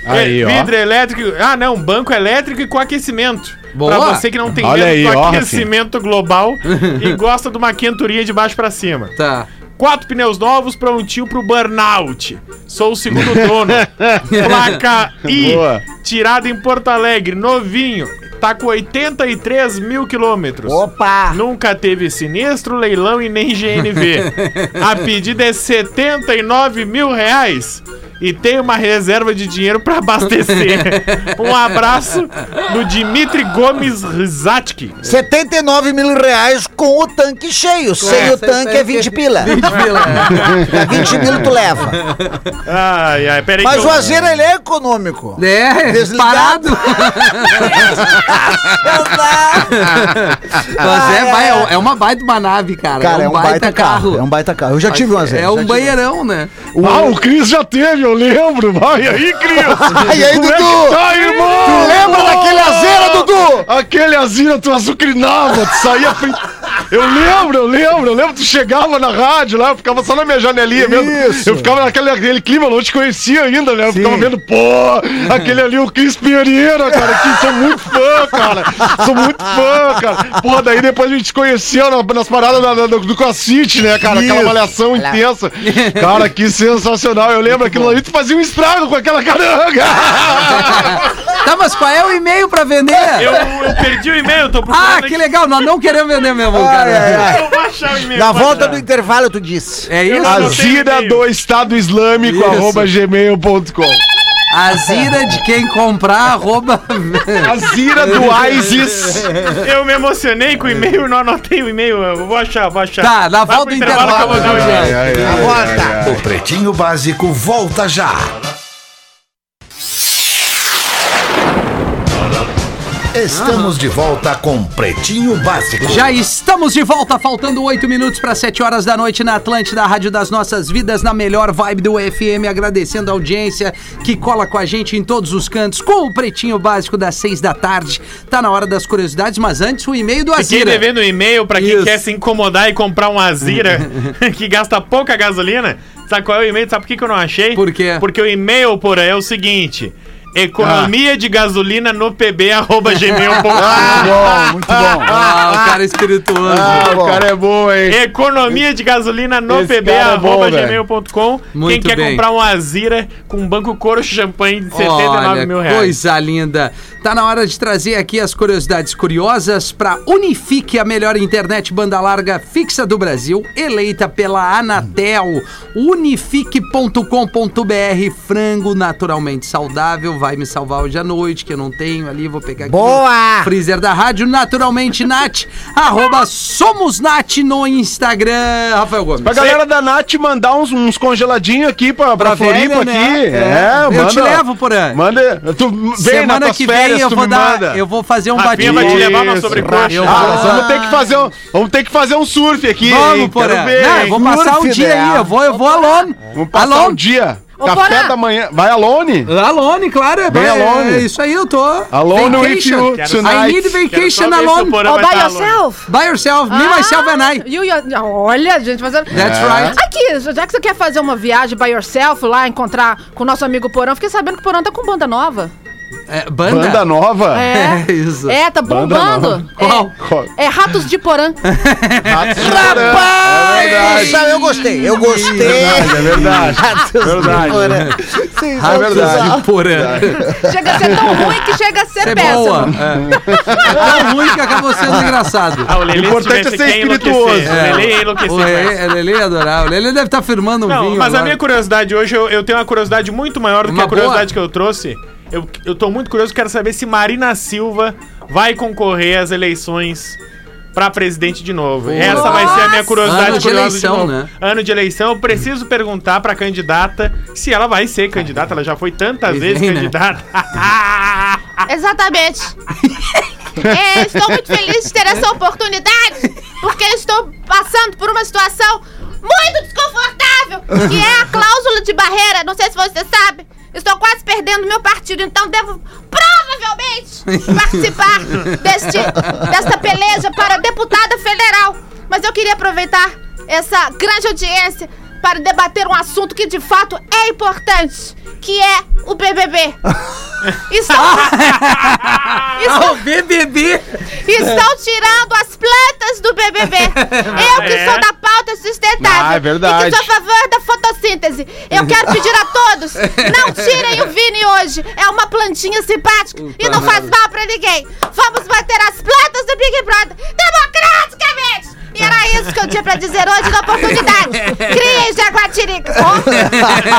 Ah, Aí, É, ó. Vidro elétrico. Ah, não, banco elétrico e com aquecimento. Boa. Pra você que não tem Olha medo do ó, aquecimento global e gosta de uma quenturinha de baixo pra cima. tá. Quatro pneus novos, prontinho pro burnout. Sou o segundo dono. Placa I, Boa. tirado em Porto Alegre, novinho. Tá com 83 mil quilômetros. Opa! Nunca teve sinistro, leilão e nem GNV. A pedida é 79 mil reais. E tem uma reserva de dinheiro pra abastecer. Um abraço do Dimitri Gomes Rizatki. 79 mil reais com o tanque cheio. Sem É, o tanque é 20 pila. 20 pila. É 20 mil tu leva. Ai, ai, peraí. Mas o eu- Azeira, ele é econômico. É, Desligado. parado. Mas é, vai- é, é uma baita uma nave, cara. Cara, é um baita carro. É um baita carro. Eu já tive um Azeira. É um tive. banheirão, né? Ah, o Cris já teve, eu lembro. Vai aí, Cris. E aí, é Dudu? tá, irmão? Tu lembra daquele Azeira, Dudu? Aquele Azira, tu azucrinava, tu saía... Eu lembro, eu lembro, eu lembro, tu chegava na rádio lá, eu ficava só na minha janelinha mesmo. Isso. Eu ficava naquele aquele clima, eu não te conhecia ainda, né? Eu ficava vendo, pô, aquele ali, o Cris Pereira, cara, que sou muito fã, cara. Sou muito fã, cara. Pô, daí depois a gente se conheceu na- nas paradas da- da- do, do CrossFit, né, cara? Aquela avaliação intensa. Cara, que sensacional. Eu lembro aquilo ali, tu fazia um estrago com aquela caranga. Tá, mas qual é o e-mail pra vender? Eu, eu perdi o e-mail, tô procurando. Ah, aqui. que legal, nós não queremos vender mesmo, cara. Ai, ai, ai. Eu vou achar o e-mail. Na volta do intervalo, tu disse. É isso? Azira do Estado Islâmico, Isso. arroba gmail.com. Azira de quem comprar, arroba... Azira do ISIS. Eu me emocionei com o e-mail, não anotei o e-mail. Eu vou achar, vou achar. Tá, na Vai volta pro do intervalo que eu vou dar o então, e-mail. gente. Volta. O Pretinho Básico volta já. Estamos de volta com Pretinho Básico. Já estamos de volta, faltando oito minutos para 7 horas da noite na Atlântida, a Rádio das Nossas Vidas, na melhor vibe do FM, agradecendo a audiência que cola com a gente em todos os cantos, com o Pretinho Básico das 6 da tarde. Tá na hora das curiosidades, mas antes o e-mail do Fiquei Azira. devendo um e-mail pra quem Isso. quer se incomodar e comprar um Azira que gasta pouca gasolina. Sabe qual é o e-mail? Sabe por que, que eu não achei? Por quê? Porque o e-mail, porra, é o seguinte. Economia de gasolina no pb, arroba gmail.com. bom, muito bom. Ah, o cara espirituoso. Ah, o cara é bom, hein? Economia de gasolina no Esse pb, é bom, arroba velho. gmail.com. Quem Muito quer bem. comprar um Azira com um banco couro champanhe de 79 Olha, mil reais. coisa linda. Tá na hora de trazer aqui as curiosidades curiosas para Unifique, a melhor internet banda larga fixa do Brasil, eleita pela Anatel. Unifique.com.br, frango naturalmente saudável, vai me salvar hoje à noite, que eu não tenho ali, vou pegar aqui. Boa! Freezer da rádio, naturalmente Nat, arroba Somos Nat no Instagram. Rafael Gomes. Pra galera da Nath mandar uns, uns congeladinhos aqui pra, pra, Pra Floripa velha, aqui. né? É, Eu manda. te levo, Porã. Manda. Tu vem Semana que férias, vem eu vou dar, manda. eu vou fazer um bate vai te levar uma sobrecoxa. Eu Ah, vou- vamos ter que fazer um, vamos ter que fazer um surf aqui. Vamos, hein? Porã. Não, eu vou passar o dia né? aí, eu vou, eu vou alone. Vamos passar Alone. o dia. Ô, Café da manhã. Vai alone? Alone, claro. É, Bem é- alone. É isso aí, eu tô. Alone with Vacation. you Quero- tonight. I need vacation alone. Vai by alone. yourself? By yourself, me, myself and I. You, you- olha, gente, fazendo... That's right. Aqui, já que você quer fazer uma viagem by yourself lá, encontrar com o nosso amigo Porão, fiquei sabendo que o Porão tá com banda nova. É, banda? Banda nova? É. É isso. É, tá bombando. É, é Ratos de Porã. É Rapaz! verdade. Sabe, eu gostei, eu É gostei. verdade, é verdade. Verdade. É verdade. De porã. Chega a ser tão ruim que chega a ser é péssimo. boa. É. é tão ruim que acabou sendo engraçado. Ah, o Lelê, O importante é ser espirituoso. O Lelê ia enlouquecer. O. Lelê, o Lelê ia adorar. O Lelê deve estar firmando um Não, vinho. mas a agora. minha curiosidade hoje, eu, eu tenho uma curiosidade muito maior do que Uma a curiosidade boa? que eu trouxe. Eu, eu tô muito curioso, quero saber se Marina Silva vai concorrer às eleições pra presidente de novo. Essa vai ser a minha curiosidade Ano de curiosa eleição, novo. né? Ano de eleição, eu preciso perguntar pra candidata se ela vai ser candidata. Ela já foi tantas vezes bem, né? candidata. Exatamente. É, estou muito feliz de ter essa oportunidade, porque estou passando por uma situação muito desconfortável, que é a cláusula de barreira. Não sei se você sabe. Estou quase perdendo meu partido, então devo provavelmente participar deste, desta peleja para deputada federal. Mas eu queria aproveitar essa grande audiência para debater um assunto que de fato é importante, que é o BBB. Estão, estão, o BBB. estão tirando as plantas do BBB. Eu que É. sou da pauta sustentável Ah, é verdade. e que sou a favor da fotossíntese. Eu quero pedir a todos, não tirem o Vini hoje. É uma plantinha simpática e não faz mal pra ninguém. Vamos manter as plantas do Big Brother democraticamente. E era isso que eu tinha pra dizer hoje na oportunidade. Obra, cara.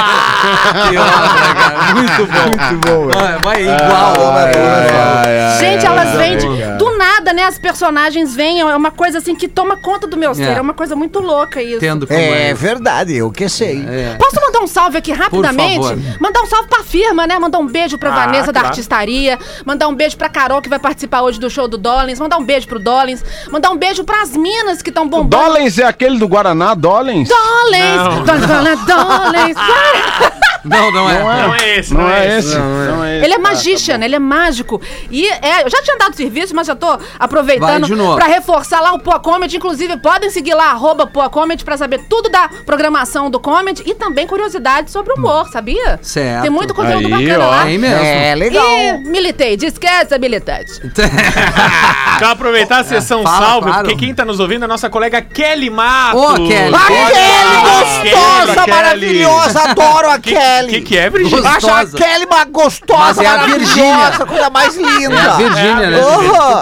Muito bom. Muito bom. Vai, vai igual. Ai, ai, ai, Gente, elas vêm de- do nada, né? As personagens vêm, é uma coisa assim que toma conta do meu ser. É. É, uma coisa muito louca isso. Entendo como É é. verdade, eu que sei. É. Posso mandar um salve aqui rapidamente? favor. Mandar um salve pra firma, né? Mandar um beijo pra Ah, Vanessa da claro. Artistaria. Mandar um beijo pra Carol, que vai participar hoje do show do Dollins. Mandar um beijo pro Dollins. Mandar um beijo pras minas que estão bombando. Dolens é aquele do Guaraná, Dolens? Dollins! Não. Dollins, Dollins! Não, não é. Não é esse, Não é esse. Não é esse. Ele é magician, ele é mágico. E é, eu já tinha dado serviço, mas já tô aproveitando pra reforçar lá o Poa Comedy. Inclusive, podem seguir lá, arroba Poa Comedy, pra saber tudo da programação do Comedy e também curiosidades sobre o humor, sabia? Certo. Tem muito conteúdo Aí, bacana ó. lá. Tem mesmo. É legal. E militei, esquece a militante. Então aproveitar a sessão Fala, salve, claro. porque quem tá nos ouvindo é a nossa colega Kelly Mato. Ô, Kelly. A Kelly, Kelly gostosa, Kelly. maravilhosa, adoro a Que, Kelly. que que é? Gostosa. Acho a Kelly uma gostosa, Mas é a maravilhosa, Virgínia. coisa mais linda. É a Virgínia, né?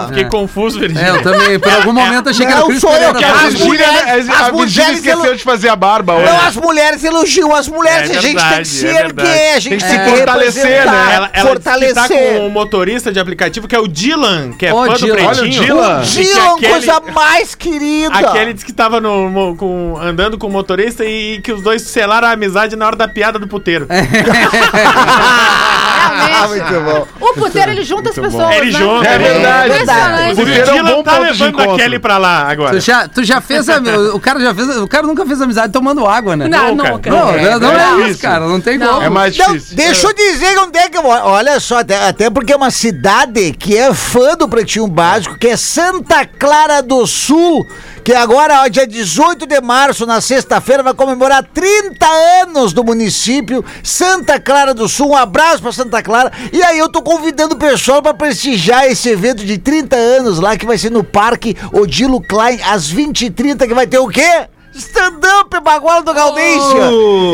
Fiquei confuso, Virgínia. É, eu também, por algum momento achei que era o Não, sou eu Pereira que A Virgínia, mulheres- a as Virgínia mulheres esqueceu elo- de fazer a barba hoje. Não, as mulheres elogiam as mulheres, É a gente tem verdade, que se é erguer, verdade. a gente Tem que se fortalecer, representar, né? Ela, ela tá fortalecer. com um motorista de aplicativo que é o Dylan, que é Ô, fã Dylan. do Pretinho. Olha o Dylan. E que Dylan, aquele- coisa mais querida. Aquele disse que tava no, mo- com- andando com o motorista e que os dois selaram a amizade na hora da piada do puteiro. Ah, Realmente. muito bom. O puteiro, ele junta as pessoas, Ele né? junta, É verdade. Impressionante. O puteiro é um bom tá ponto de levando a. Kelly pra lá agora. Tu já, tu já fez a, o cara já fez, o cara nunca fez amizade tomando água, né? Não, Nunca. nunca. Não, É. não, não é, é isso, cara, não tem Não. como. É mais difícil. deixa eu dizer onde é que eu moro. Olha só, até, até porque é uma cidade que é fã do Pretinho Básico, que é Santa Clara do Sul. que agora, ó, dia 18 de março, na sexta-feira, vai comemorar 30 anos do município Santa Clara do Sul. Um abraço pra Santa Clara. E aí eu tô convidando o pessoal pra prestigiar esse evento de 30 anos lá, que vai ser no Parque Odilo Klein, às 20h30, que vai ter o quê? Stand-up Baguala do Gaudêncio!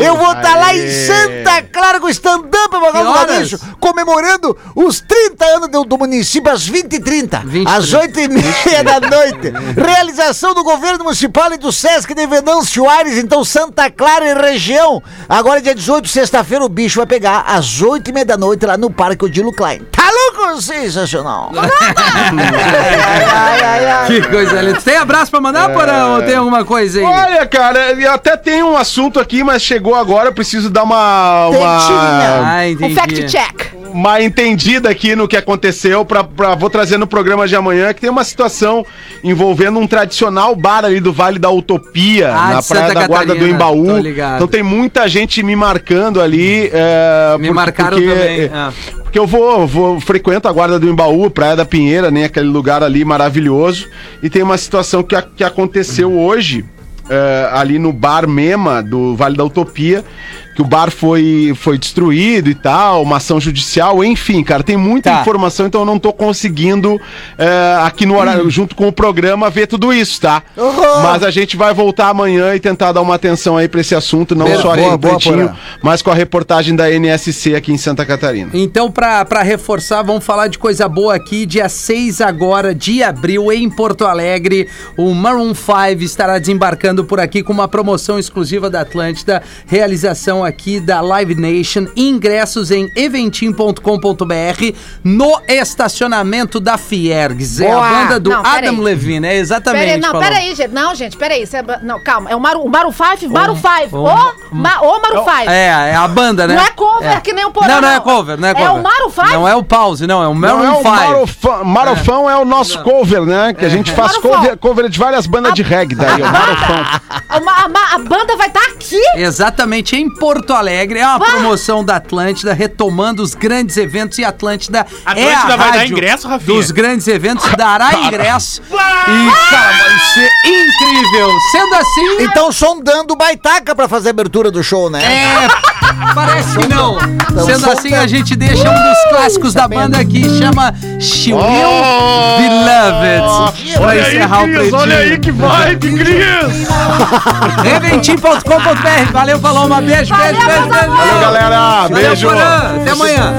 Eu vou estar lá em. Santa Claro com o stand-up Baguala Que do? Gaudêncio, comemorando os 30 anos do, do município às 20h30, 20 às 8h30 da noite. Realização do governo municipal e do Sesc de Venâncio Aires, então Santa Clara e região. Agora, dia 18, sexta-feira, o bicho vai pegar às 8h30 da noite lá no Parque Odilo Klein. Tá louco? Sensacional! ai, ai, ai, ai. Que coisa linda. Tem abraço pra mandar, Porã? Ou tem alguma coisa aí? Olha, cara, eu até tenho um assunto aqui, mas chegou agora, eu preciso dar uma, uma, Ah, Um fact check. uma entendida aqui no que aconteceu, pra, pra- vou trazer no programa de amanhã, que tem uma situação envolvendo um tradicional bar ali do Vale da Utopia, Ah, na Praia Santa da Guarda do Embaú. Então tem muita gente me marcando ali. é, Me por- marcaram porque- também. Ah. Porque eu vou, vou frequento a Guarda do Embaú, Praia da Pinheira, né? Aquele lugar ali maravilhoso. E tem uma situação que, a- que aconteceu hoje, é, ali no bar Mema do Vale da Utopia, que o bar foi, foi destruído e tal, uma ação judicial, enfim, cara, tem muita Tá. informação, então eu não tô conseguindo é, aqui no horário, junto com o programa, ver tudo isso, tá? Mas a gente vai voltar amanhã e tentar dar uma atenção aí pra esse assunto, não Perfeito. só aqui Boa, no Pretinho, mas com a reportagem da NSC aqui em Santa Catarina. Então, pra, pra reforçar, vamos falar de coisa boa aqui. Dia 6 agora de abril, em Porto Alegre, o Maroon 5 estará desembarcando por aqui com uma promoção exclusiva da Atlântida, realização aqui da Live Nation, ingressos em eventim.com.br no estacionamento da Fiergs. É a banda do Não, Adam aí. Levine, é exatamente. Pera aí, não, Paloma. pera aí, gente. Não, gente, pera aí. Isso é não, calma. É o Maru, o Maru 5, Maru 5. o- O, ma, o Maru 5. É, é a banda, né? Não é cover, que nem o Porã, Não, não é não. cover, não é É cover. o Maroon five? Não é o pause, não, é o Não Maroon é o 5. Marofão, Marofão é. o nosso cover, né? Que a gente faz cover, cover de várias bandas de reggae daí, o Marofão. A, ma- a banda vai estar aqui. Exatamente, em Porto Alegre. É uma promoção da Atlântida, retomando os grandes eventos. E Atlântida, é Atlântida a vai dar rádio ingresso, Rafinha? dos grandes eventos, dará ingresso. E, cara, vai ser incrível. Sendo assim, Então sondando o Baitaca pra fazer a abertura do show, né? é, parece que não. Sendo assim, a gente deixa um dos clásicos da banda aqui, chama She Will Beloved. Pra encerrar o pretinho. olha aí que vibe, Cris! Eventim.com.br. Valeu, falou uma beijo, beijo, beijo, beijo. Valeu, galera! Valeu, Beijo! Porã. Até amanhã.